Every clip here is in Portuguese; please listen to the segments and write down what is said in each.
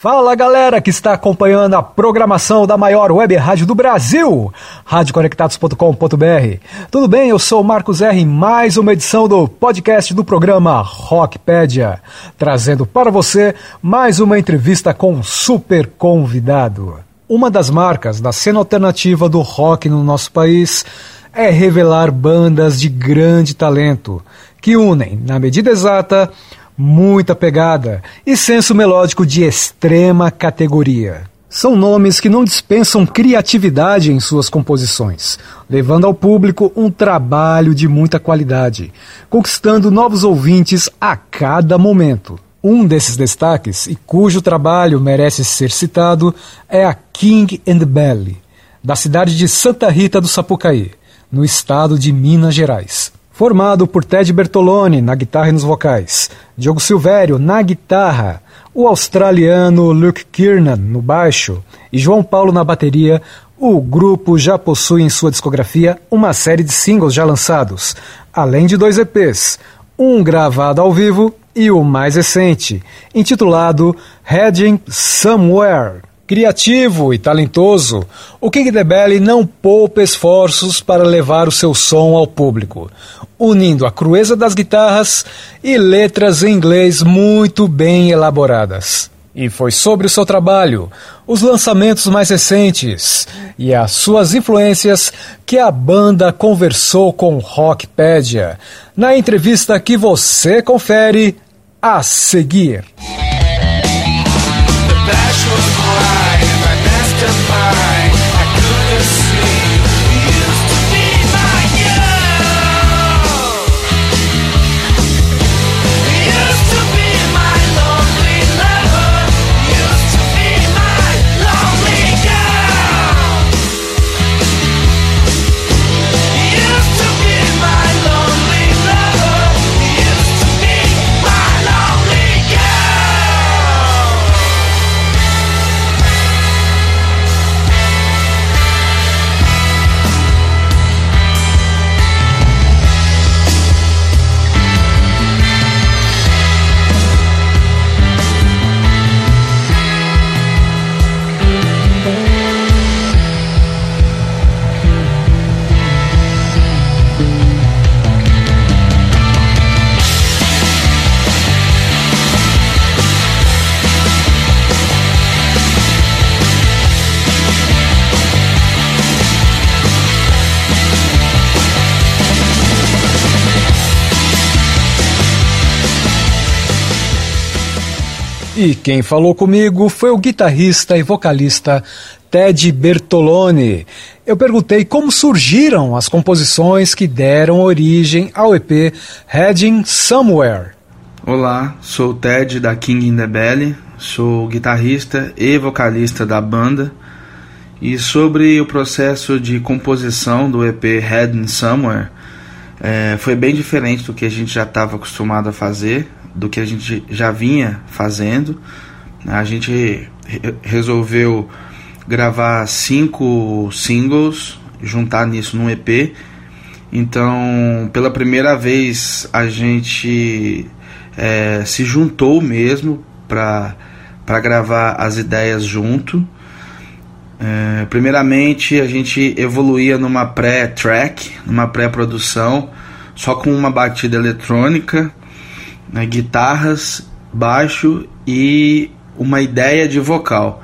Fala galera que está acompanhando a programação da maior web rádio do Brasil, radioconectados.com.br. Tudo bem? Eu sou Marcos R. mais uma edição do podcast do programa Rockpedia, trazendo para você mais uma entrevista com um super convidado. Uma das marcas da cena alternativa do rock no nosso país é revelar bandas de grande talento que unem, na medida exata, muita pegada e senso melódico de extrema categoria. São nomes que não dispensam criatividade em suas composições, levando ao público um trabalho de muita qualidade, conquistando novos ouvintes a cada momento. Um desses destaques, e cujo trabalho merece ser citado, é a King and Belly, da cidade de Santa Rita do Sapucaí, no estado de Minas Gerais formado por Ted Bertoloni na guitarra e nos vocais, Diogo Silvério na guitarra, o australiano Luke Kiernan no baixo e João Paulo na bateria. O grupo já possui em sua discografia uma série de singles já lançados, além de dois EPs, um gravado ao vivo e o mais recente, intitulado Heading Somewhere. Criativo e talentoso, o King The Belly não poupa esforços para levar o seu som ao público, unindo a crueza das guitarras e letras em inglês muito bem elaboradas. E foi sobre o seu trabalho, os lançamentos mais recentes e as suas influências que a banda conversou com Rockpedia, na entrevista que você confere a seguir. E quem falou comigo foi o guitarrista e vocalista Ted Bertoloni. Eu perguntei como surgiram as composições que deram origem ao EP Heading Somewhere. Olá, sou o Ted da King in the Belly, sou guitarrista e vocalista da banda. E sobre o processo de composição do EP Heading Somewhere, é, foi bem diferente do que a gente já estava acostumado a fazer do que a gente já vinha fazendo. A gente re resolveu gravar cinco singles, juntar nisso num EP. Então, pela primeira vez, a gente é, se juntou mesmo para gravar as ideias junto. É, primeiramente, a gente evoluía numa pré-track, numa pré-produção, só com uma batida eletrônica né, guitarras, baixo e uma ideia de vocal.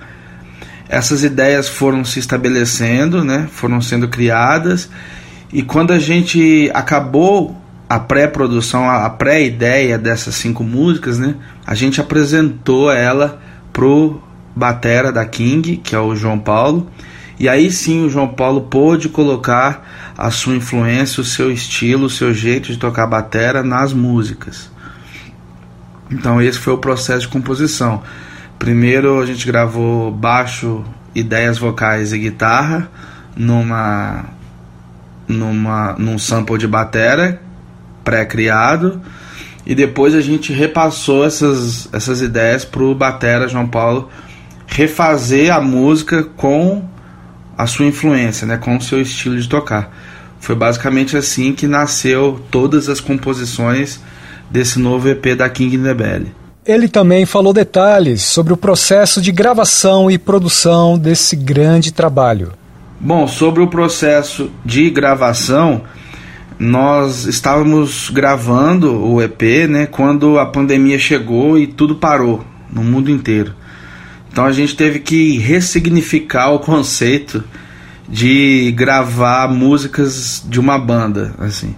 Essas ideias foram se estabelecendo, né, foram sendo criadas, e quando a gente acabou a pré-produção, a pré-ideia dessas cinco músicas, né, a gente apresentou ela pro batera da King, que é o João Paulo, e aí sim o João Paulo pôde colocar a sua influência, o seu estilo, o seu jeito de tocar batera nas músicas. Então esse foi o processo de composição. Primeiro a gente gravou baixo, ideias vocais e guitarra numa numa num sample de batera pré-criado e depois a gente repassou essas essas ideias pro batera João Paulo refazer a música com a sua influência, né, com o seu estilo de tocar. Foi basicamente assim que nasceu todas as composições desse novo EP da King in the Belly. Ele também falou detalhes sobre o processo de gravação e produção desse grande trabalho. Bom, sobre o processo de gravação, nós estávamos gravando o EP, né, quando a pandemia chegou e tudo parou no mundo inteiro. Então a gente teve que ressignificar o conceito de gravar músicas de uma banda, assim.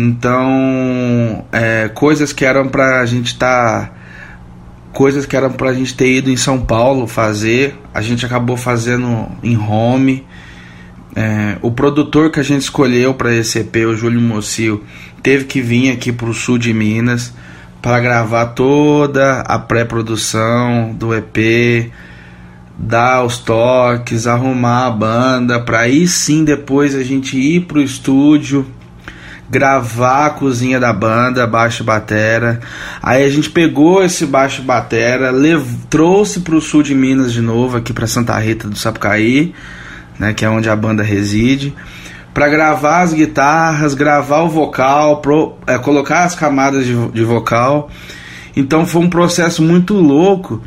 Então, é, coisas que eram pra gente estar. Tá, coisas que eram pra gente ter ido em São Paulo fazer, a gente acabou fazendo em home. É, o produtor que a gente escolheu para esse EP, o Júlio Mocio, teve que vir aqui para o sul de Minas para gravar toda a pré-produção do EP, dar os toques, arrumar a banda, para aí sim depois a gente ir pro estúdio gravar a cozinha da banda, baixo batera. Aí a gente pegou esse baixo batera, trouxe pro sul de Minas de novo, aqui para Santa Rita do Sapucaí, né, que é onde a banda reside, para gravar as guitarras, gravar o vocal, pro, é, colocar as camadas de, de vocal. Então foi um processo muito louco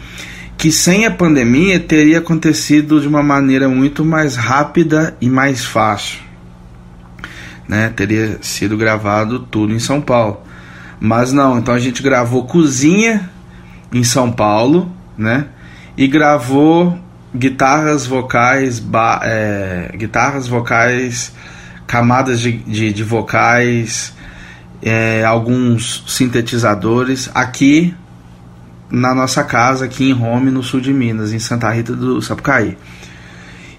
que sem a pandemia teria acontecido de uma maneira muito mais rápida e mais fácil né? Teria sido gravado tudo em São Paulo. Mas não, então a gente gravou cozinha em São Paulo, né? E gravou guitarras vocais, é, guitarras vocais, camadas de, de, de vocais, é, alguns sintetizadores aqui na nossa casa, aqui em Rome, no sul de Minas, em Santa Rita do Sapucaí.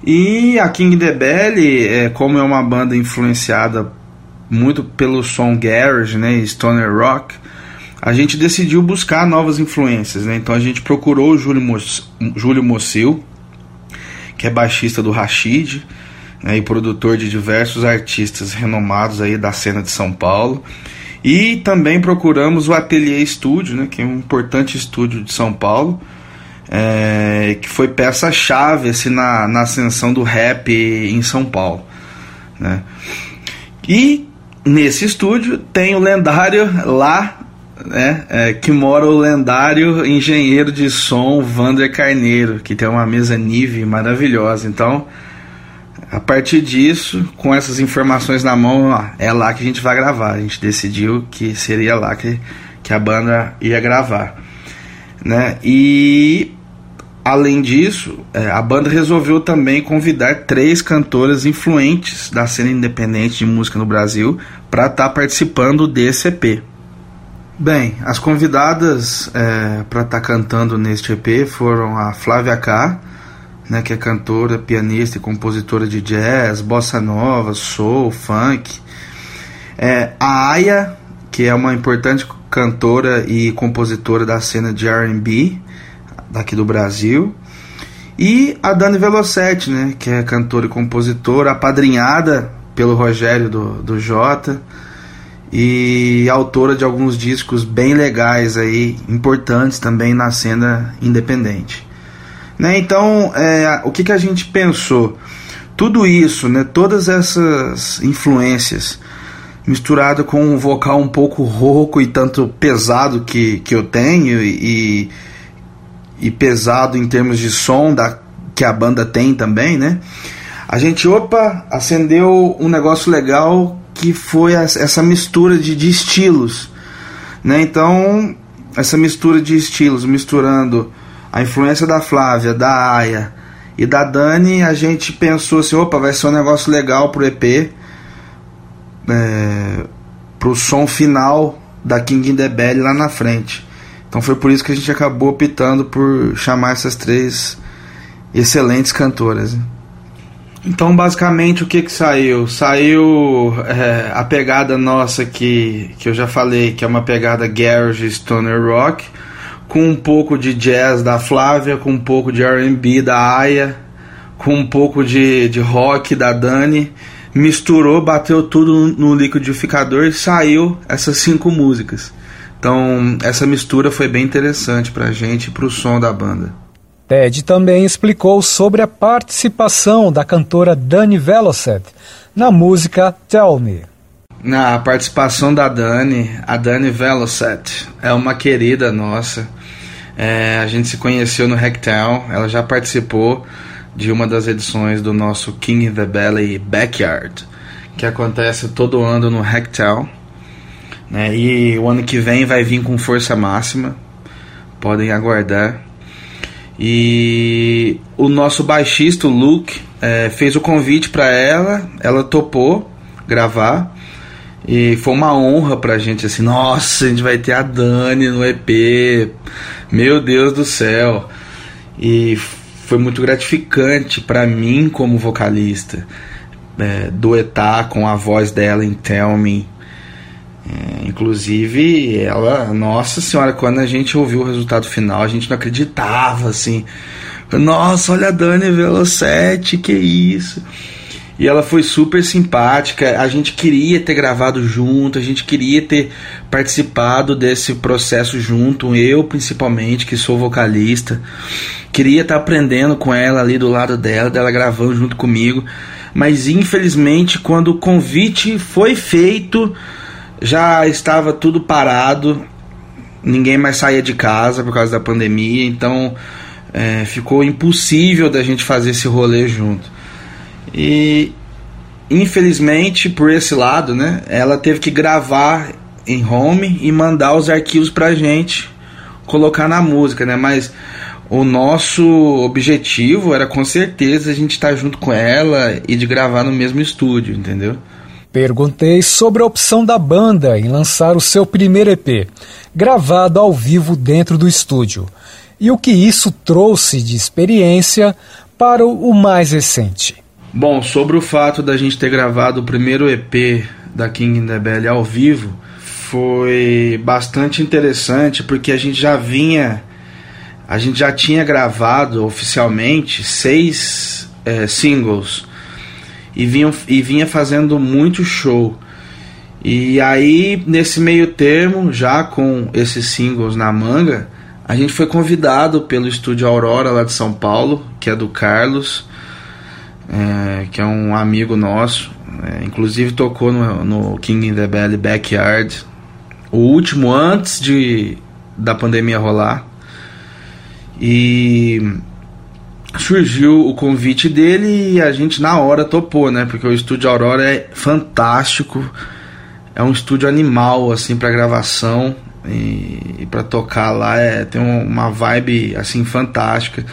E a King the Belly, é, como é uma banda influenciada muito pelo som garage, né, stoner rock, a gente decidiu buscar novas influências, né? Então a gente procurou o Júlio, Mo Júlio Mocil, que é baixista do Rashid, né, e produtor de diversos artistas renomados aí da cena de São Paulo. E também procuramos o Atelier Studio, né, que é um importante estúdio de São Paulo, é, que foi peça-chave assim, na, na ascensão do rap em São Paulo. Né? E nesse estúdio tem o lendário lá, né, é, que mora o lendário engenheiro de som Vander Carneiro, que tem uma mesa Nive maravilhosa. Então, a partir disso, com essas informações na mão, ó, é lá que a gente vai gravar. A gente decidiu que seria lá que, que a banda ia gravar. Né? E Além disso, é, a banda resolveu também convidar três cantoras influentes da cena independente de música no Brasil para estar tá participando desse EP. Bem, as convidadas é, para estar tá cantando neste EP foram a Flávia K, né, que é cantora, pianista e compositora de jazz, bossa nova, soul, funk. É, a Aya, que é uma importante cantora e compositora da cena de R&B daqui do Brasil. E a Dani Velocetti, né, que é cantora e compositora, apadrinhada pelo Rogério do, do Jota e autora de alguns discos bem legais aí, importantes também na cena independente. Né, então, é, o que, que a gente pensou? Tudo isso, né, todas essas influências, misturado com um vocal um pouco rouco e tanto pesado que, que eu tenho e, e pesado em termos de som da, que a banda tem também, né? A gente, opa, acendeu um negócio legal que foi essa mistura de, de estilos, né? Então, essa mistura de estilos, misturando a influência da Flávia, da Aya e da Dani, a gente pensou assim, opa, vai ser um negócio legal pro EP, é, pro som final da King in the Belly lá na frente. Então foi por isso que a gente acabou optando por chamar essas três excelentes cantoras. Né? Então, basicamente, o que que saiu? Saiu é, a pegada nossa que, que eu já falei, que é uma pegada garage stoner rock, com um pouco de jazz da Flávia, com um pouco de R&B da Aya, com um pouco de, de rock da Dani, misturou, bateu tudo no, no liquidificador e saiu essas cinco músicas. Então, essa mistura foi bem interessante para a gente e para o som da banda. Ted também explicou sobre a participação da cantora Dani Velocet na música Tell Me. Na participação da Dani, a Dani Velocet, é uma querida nossa. É, a gente se conheceu no Hacktown, ela já participou de uma das edições do nosso King in the Belly Backyard, que acontece todo ano no Hacktown. Né? E o ano que vem vai vir com força máxima, podem aguardar. E o nosso baixista, o Luke, é, fez o convite para ela, ela topou gravar. E foi uma honra pra gente, assim, nossa, a gente vai ter a Dani no EP, meu Deus do céu. E foi muito gratificante para mim como vocalista, é, duetar com a voz dela em Tell Me. É, inclusive, ela, nossa senhora, quando a gente ouviu o resultado final, a gente não acreditava, assim. Nossa, olha a Dani Velocete, que isso. E ela foi super simpática. A gente queria ter gravado junto, a gente queria ter participado desse processo junto. Eu, principalmente, que sou vocalista, queria estar aprendendo com ela ali do lado dela, dela gravando junto comigo. Mas infelizmente, quando o convite foi feito, já estava tudo parado. Ninguém mais saía de casa por causa da pandemia, então é, ficou impossível da gente fazer esse rolê junto. E infelizmente por esse lado, né, ela teve que gravar em home e mandar os arquivos pra gente colocar na música, né? Mas o nosso objetivo era com certeza a gente estar tá junto com ela e de gravar no mesmo estúdio, entendeu? Perguntei sobre a opção da banda em lançar o seu primeiro EP, gravado ao vivo dentro do estúdio, e o que isso trouxe de experiência para o mais recente. Bom, sobre o fato da gente ter gravado o primeiro EP da King in the Belly ao vivo, foi bastante interessante porque a gente já vinha, a gente já tinha gravado oficialmente seis é, singles e vinha, e vinha fazendo muito show. E aí, nesse meio termo, já com esses singles na manga, a gente foi convidado pelo estúdio Aurora lá de São Paulo, que é do Carlos é, que é um amigo nosso. É, inclusive tocou no, no, King in the Belly Backyard, o último antes de da pandemia rolar. E surgiu o convite dele e a gente na hora topou, né? Porque o estúdio Aurora é fantástico, é um estúdio animal assim para gravação e, e para tocar lá é tem uma vibe assim fantástica.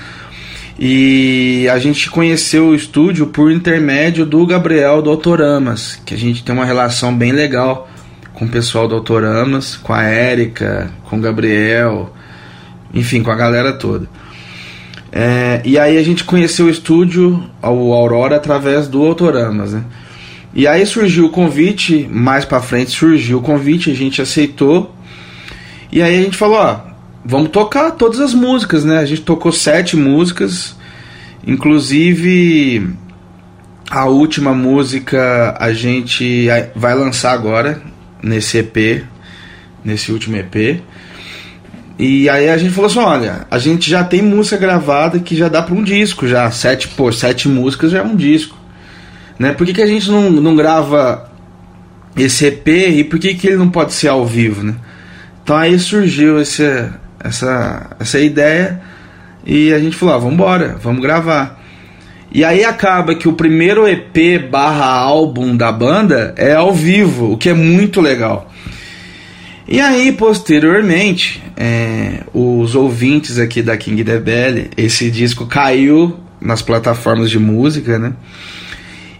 E a gente conheceu o estúdio por intermédio do Gabriel do Autoramas, que a gente tem uma relação bem legal com o pessoal do Autoramas, com a Érica, com o Gabriel, enfim, com a galera toda. É, e aí a gente conheceu o estúdio, o Aurora, através do Autoramas, né? E aí surgiu o convite, mais para frente surgiu o convite, a gente aceitou. E aí a gente falou, ó, vamos tocar todas as músicas, né? A gente tocou sete músicas, inclusive a última música a gente vai lançar agora nesse EP, nesse último EP. E aí a gente falou assim, olha, a gente já tem música gravada que já dá para um disco, já sete, pô, sete músicas já é um disco, né? Por que, que a gente não, não grava esse EP e por que, que ele não pode ser ao vivo, né? Então aí surgiu esse, essa, essa ideia e a gente falou, ah, vamos embora, vamos gravar. E aí acaba que o primeiro EP barra álbum da banda é ao vivo, o que é muito legal. E aí, posteriormente, é, os ouvintes aqui da King the esse disco caiu nas plataformas de música, né?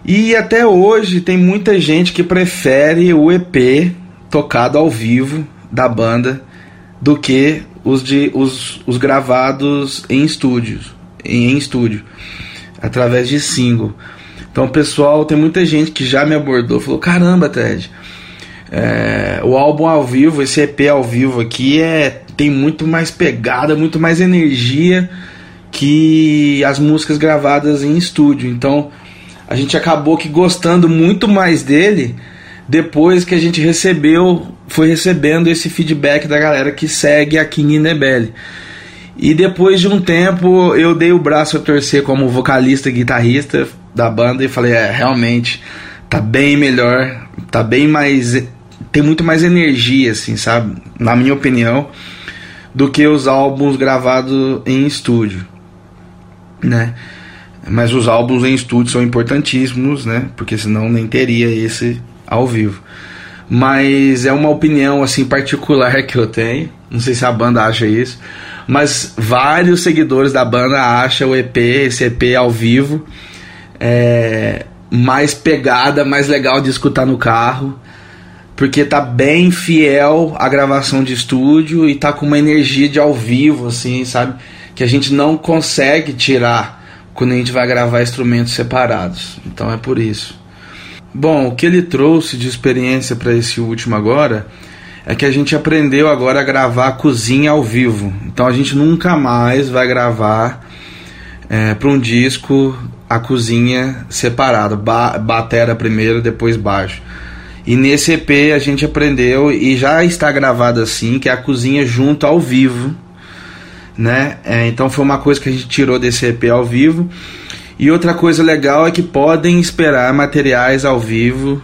E até hoje tem muita gente que prefere o EP tocado ao vivo da banda do que os, de, os, os gravados em estúdios, em, em estúdio, através de single. Então, pessoal, tem muita gente que já me abordou, falou: caramba, Ted, é, o álbum ao vivo, esse EP ao vivo aqui é tem muito mais pegada, muito mais energia que as músicas gravadas em estúdio. Então, a gente acabou que gostando muito mais dele depois que a gente recebeu, foi recebendo esse feedback da galera que segue a King in the Belly. E depois de um tempo eu dei o braço a torcer como vocalista e guitarrista da banda e falei, é, realmente tá bem melhor, tá bem mais tem muito mais energia assim, sabe? Na minha opinião, do que os álbuns gravados em estúdio, né? Mas os álbuns em estúdio são importantíssimos, né? Porque senão nem teria esse ao vivo. Mas é uma opinião assim particular que eu tenho. Não sei se a banda acha isso, mas vários seguidores da banda acham o EP, esse EP ao vivo, é, mais pegada, mais legal de escutar no carro, porque tá bem fiel à gravação de estúdio e tá com uma energia de ao vivo, assim, sabe? Que a gente não consegue tirar quando a gente vai gravar instrumentos separados. Então é por isso. Bom, o que ele trouxe de experiência para esse último agora é que a gente aprendeu agora a gravar a cozinha ao vivo. Então a gente nunca mais vai gravar é, para um disco a cozinha separada, ba batera primeiro, depois baixo. E nesse EP a gente aprendeu e já está gravado assim, que é a cozinha junto ao vivo né? É, então foi uma coisa que a gente tirou desse EP ao vivo. E outra coisa legal é que podem esperar materiais ao vivo,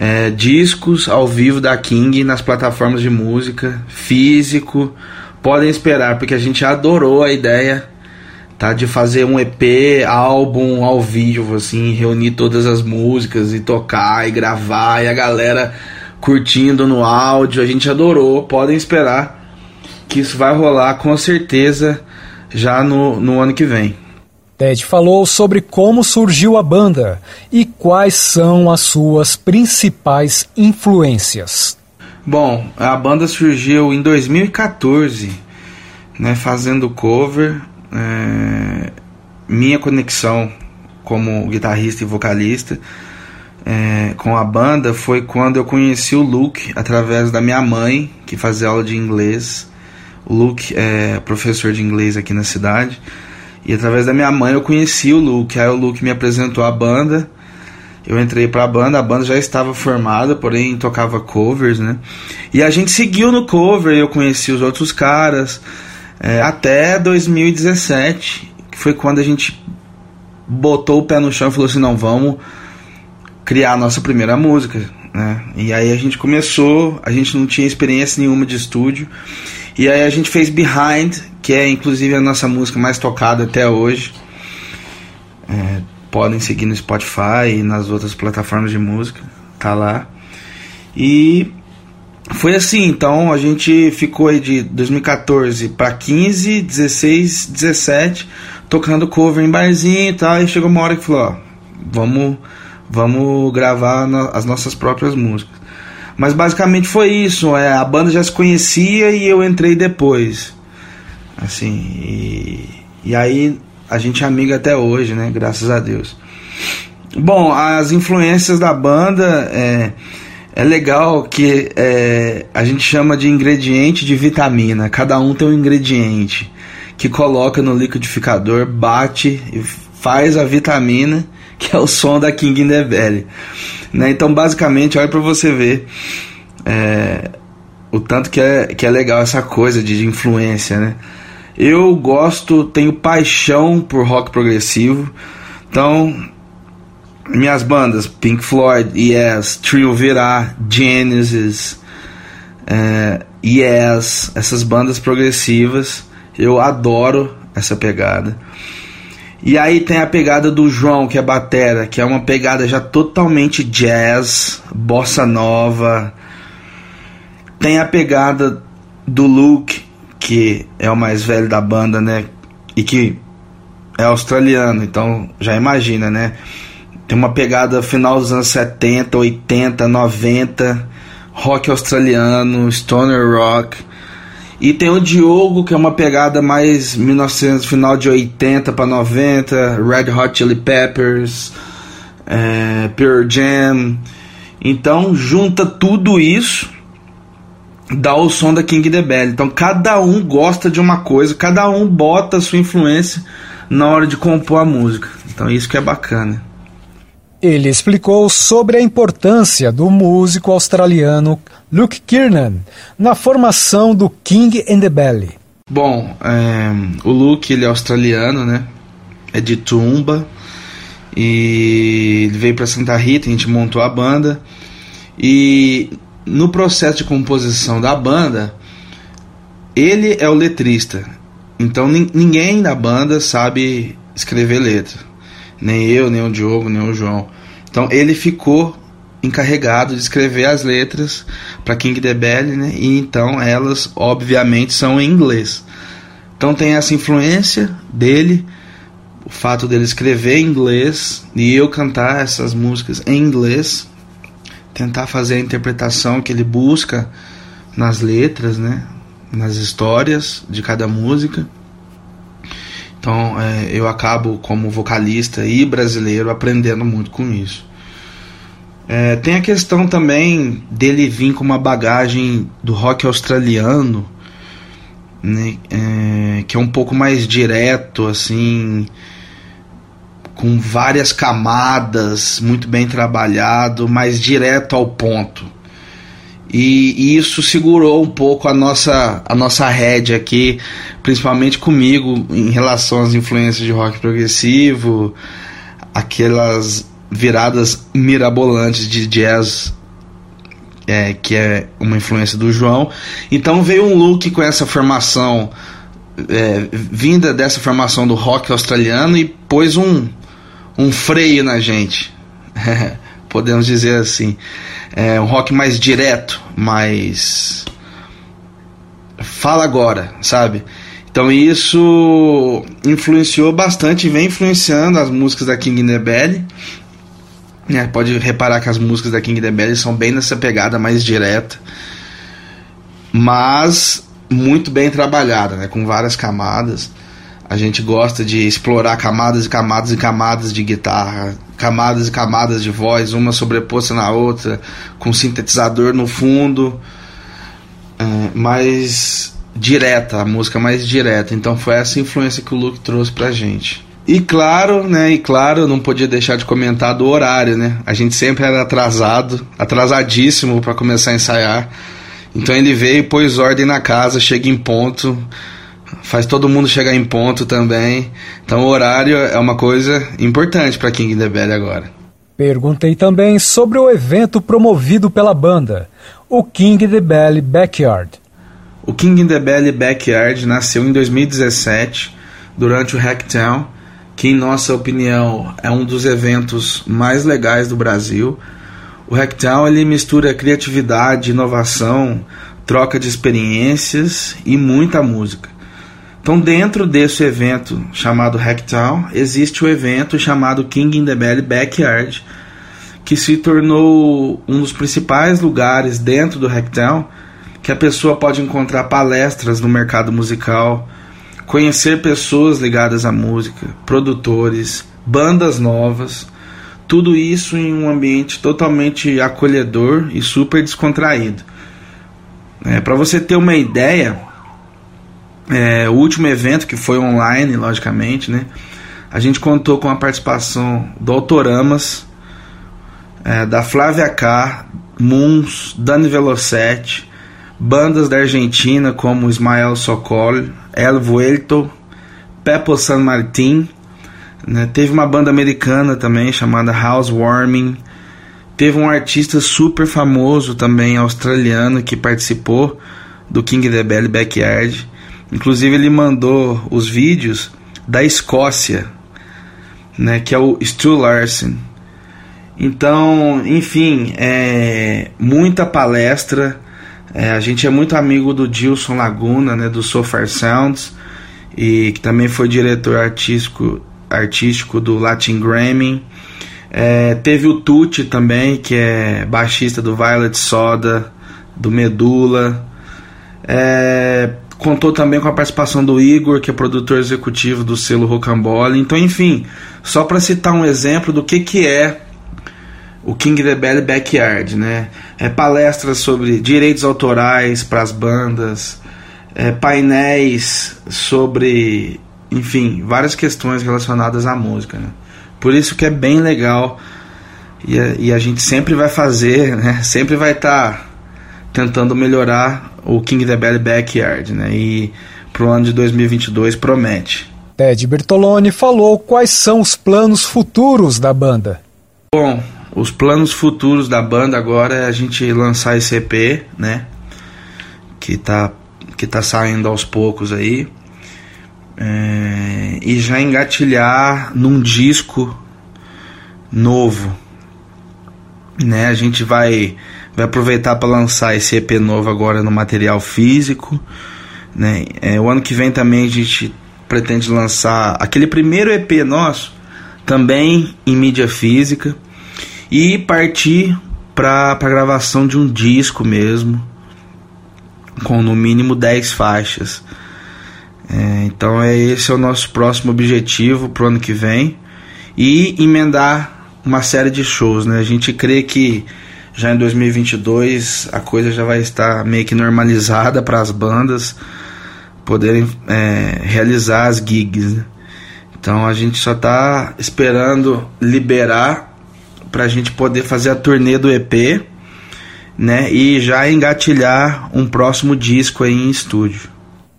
é, discos ao vivo da King nas plataformas de música, físico. Podem esperar, porque a gente adorou a ideia tá, de fazer um EP, álbum ao vivo, assim, reunir todas as músicas e tocar e gravar e a galera curtindo no áudio. A gente adorou, podem esperar que isso vai rolar com certeza já no, no ano que vem. Ted falou sobre como surgiu a banda e quais são as suas principais influências. Bom, a banda surgiu em 2014, né, fazendo cover. É, minha conexão como guitarrista e vocalista é, com a banda foi quando eu conheci o Luke através da minha mãe, que fazia aula de inglês. O Luke é professor de inglês aqui na cidade. E através da minha mãe eu conheci o Luke. Aí o Luke me apresentou a banda. Eu entrei para a banda, a banda já estava formada, porém tocava covers, né? E a gente seguiu no cover, eu conheci os outros caras. É, até 2017, que foi quando a gente botou o pé no chão e falou assim: não, vamos criar a nossa primeira música. Né? E aí a gente começou, a gente não tinha experiência nenhuma de estúdio. E aí a gente fez Behind, que é inclusive a nossa música mais tocada até hoje. É, podem seguir no Spotify e nas outras plataformas de música, tá lá. E foi assim, então a gente ficou aí de 2014 para 15, 16, 17 tocando cover em barzinho e tal, e chegou uma hora que falou, ó, vamos vamos gravar as nossas próprias músicas. Mas basicamente foi isso. É, a banda já se conhecia e eu entrei depois. Assim, e, e aí a gente é amiga até hoje, né? Graças a Deus. Bom, as influências da banda é, é legal que é, a gente chama de ingrediente de vitamina. Cada um tem um ingrediente que coloca no liquidificador, bate e faz a vitamina, que é o som da King in the. Né? Então, basicamente, olha para você ver é, o tanto que é, que é legal essa coisa de, de influência. Né? Eu gosto, tenho paixão por rock progressivo. Então, minhas bandas, Pink Floyd, Yes, Trio Virá, Genesis, é, Yes, essas bandas progressivas, eu adoro essa pegada. E aí tem a pegada do João, que é batera, que é uma pegada já totalmente jazz, bossa nova. Tem a pegada do Luke, que é o mais velho da banda, né? E que é australiano, então já imagina, né? Tem uma pegada final dos anos 70, 80, 90, rock australiano, stoner rock. E tem o Diogo, que é uma pegada mais 1900, final de 80 para 90, Red Hot Chili Peppers, é, Pearl Jam. Então junta tudo isso, dá o som da King the Bell. Então cada um gosta de uma coisa, cada um bota a sua influência na hora de compor a música. Então isso que é bacana. Ele explicou sobre a importância do músico australiano Luke Kiernan na formação do King and the Belly. Bom, é, o Luke ele é australiano, né? É de Tumba E ele veio para Santa Rita, a gente montou a banda. E no processo de composição da banda, ele é o letrista. Então ninguém da banda sabe escrever letra. Nem eu, nem o Diogo, nem o João. Então ele ficou encarregado de escrever as letras para King the Belly, né? E então elas obviamente são em inglês. Então tem essa influência dele, o fato dele escrever em inglês e eu cantar essas músicas em inglês, tentar fazer a interpretação que ele busca nas letras, né? Nas histórias de cada música. Então é, eu acabo como vocalista e brasileiro aprendendo muito com isso. É, tem a questão também dele vir com uma bagagem do rock australiano, né, é, que é um pouco mais direto, assim, com várias camadas, muito bem trabalhado, mais direto ao ponto. E, e, isso segurou um pouco a nossa, a nossa rédea aqui, principalmente comigo, em relação às influências de rock progressivo, aquelas viradas mirabolantes de jazz, é, que é uma influência do João. Então veio um look com essa formação, é, vinda dessa formação do rock australiano, e pôs um, um freio na gente. podemos dizer assim. É um rock mais direto, mais. Fala agora, sabe? Então isso influenciou bastante vem influenciando as músicas da King Nebelly. É, pode reparar que as músicas da King Nebelly são bem nessa pegada mais direta, mas muito bem trabalhada, né? com várias camadas. A gente gosta de explorar camadas e camadas e camadas de guitarra, camadas e camadas de voz, uma sobreposta na outra, com sintetizador no fundo, é, mais direta, a música mais direta. Então foi essa influência que o Luke trouxe pra gente. E claro, né, e claro, não podia deixar de comentar do horário, né? A gente sempre era atrasado, atrasadíssimo para começar a ensaiar. Então ele veio, pôs ordem na casa, chega em ponto, faz todo mundo chegar em ponto também. Então o horário é uma coisa importante para King the Belly agora. Perguntei também sobre o evento promovido pela banda, o King the Belly Backyard. O King the Belly Backyard nasceu em 2017 durante o Hacktown, que em nossa opinião é um dos eventos mais legais do Brasil. O Hacktown ele mistura criatividade, inovação, troca de experiências e muita música. Então, dentro desse evento chamado Hacktown, existe o evento chamado King in the Belly Backyard, que se tornou um dos principais lugares dentro do Hacktown que a pessoa pode encontrar palestras no mercado musical, conhecer pessoas ligadas à música, produtores, bandas novas, tudo isso em um ambiente totalmente acolhedor e super descontraído. É, Para você ter uma ideia, é, o último evento, que foi online, logicamente, né? A gente contou com a participação do Autoramas, é, da Flávia K, Moons, Dani Velocetti, bandas da Argentina como Ismael Sokol, El Vuelto, Pepo San Martin, né? teve uma banda americana também chamada Housewarming, teve um artista super famoso também australiano que participou do King the Belly Backyard, Inclusive ele mandou os vídeos da Escócia, né, que é o Stu Larsen. Então, enfim, é muita palestra. É, a gente é muito amigo do Dilson Laguna, né, do Sofar Sounds, e que também foi diretor artístico, artístico do Latin Grammy. É, teve o Tucci também, que é baixista do Violet Soda, do Medula. É, Contou também com a participação do Igor, que é produtor executivo do selo Rocambole. Então, enfim, só para citar um exemplo do que, que é o King the Belly Backyard, né? É palestras sobre direitos autorais para as bandas, é, painéis sobre, enfim, várias questões relacionadas à música, né? Por isso que é bem legal e a, e a gente sempre vai fazer, né? Sempre vai estar tá tentando melhorar o King the Belly Backyard, né? E pro ano de 2022 promete. Ted Bertoloni falou quais são os planos futuros da banda. Bom, os planos futuros da banda agora é a gente lançar esse EP, né? Que tá, que tá saindo aos poucos aí. É, e já engatilhar num disco novo, né? A gente vai vai aproveitar para lançar esse EP novo agora no material físico, né? É, o ano que vem também a gente pretende lançar aquele primeiro EP nosso também em mídia física e partir para a gravação de um disco mesmo com no mínimo 10 faixas. É, então é esse é o nosso próximo objetivo pro ano que vem e emendar uma série de shows, né? A gente crê que já em 2022 a coisa já vai estar meio que normalizada para as bandas poderem é, realizar as gigs. Né? Então a gente só está esperando liberar para a gente poder fazer a turnê do EP, né? E já engatilhar um próximo disco aí em estúdio.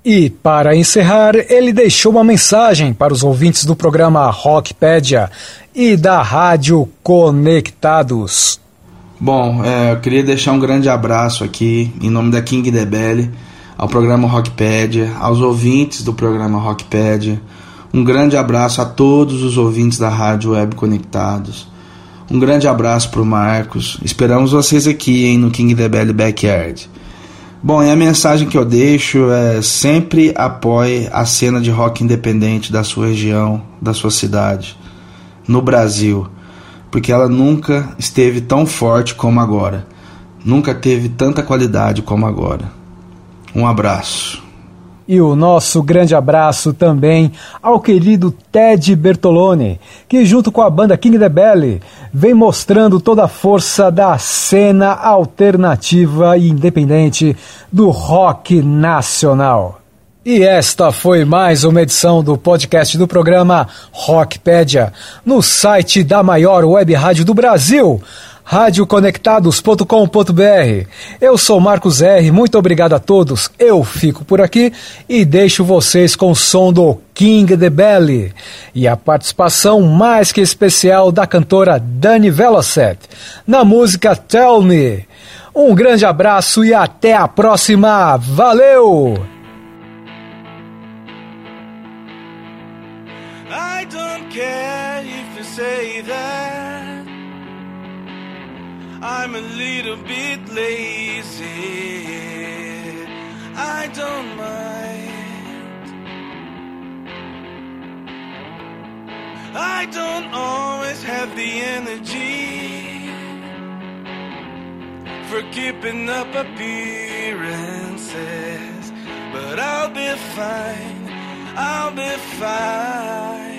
E para encerrar, ele deixou uma mensagem para os ouvintes do programa Rockpedia e da Rádio Conectados. Bom, é, eu queria deixar um grande abraço aqui, em nome da King Debelly, ao programa Rockpedia, aos ouvintes do programa Rockpedia. Um grande abraço a todos os ouvintes da Rádio Web Conectados. Um grande abraço para o Marcos. Esperamos vocês aqui hein, no King Debelly Backyard. Bom, e a mensagem que eu deixo é sempre apoie a cena de rock independente da sua região, da sua cidade, no Brasil porque ela nunca esteve tão forte como agora. Nunca teve tanta qualidade como agora. Um abraço. E o nosso grande abraço também ao querido Ted Bertolone, que junto com a banda King the Belly vem mostrando toda a força da cena alternativa e independente do rock nacional. E esta foi mais uma edição do podcast do programa Rockpedia, no site da maior web rádio do Brasil, radioconectados.com.br. Eu sou Marcos R, muito obrigado a todos. Eu fico por aqui e deixo vocês com o som do King the Belly e a participação mais que especial da cantora Dani Velocet na música Tell Me. Um grande abraço e até a próxima. Valeu! Say that I'm a little bit lazy. I don't mind. I don't always have the energy for keeping up appearances, but I'll be fine. I'll be fine.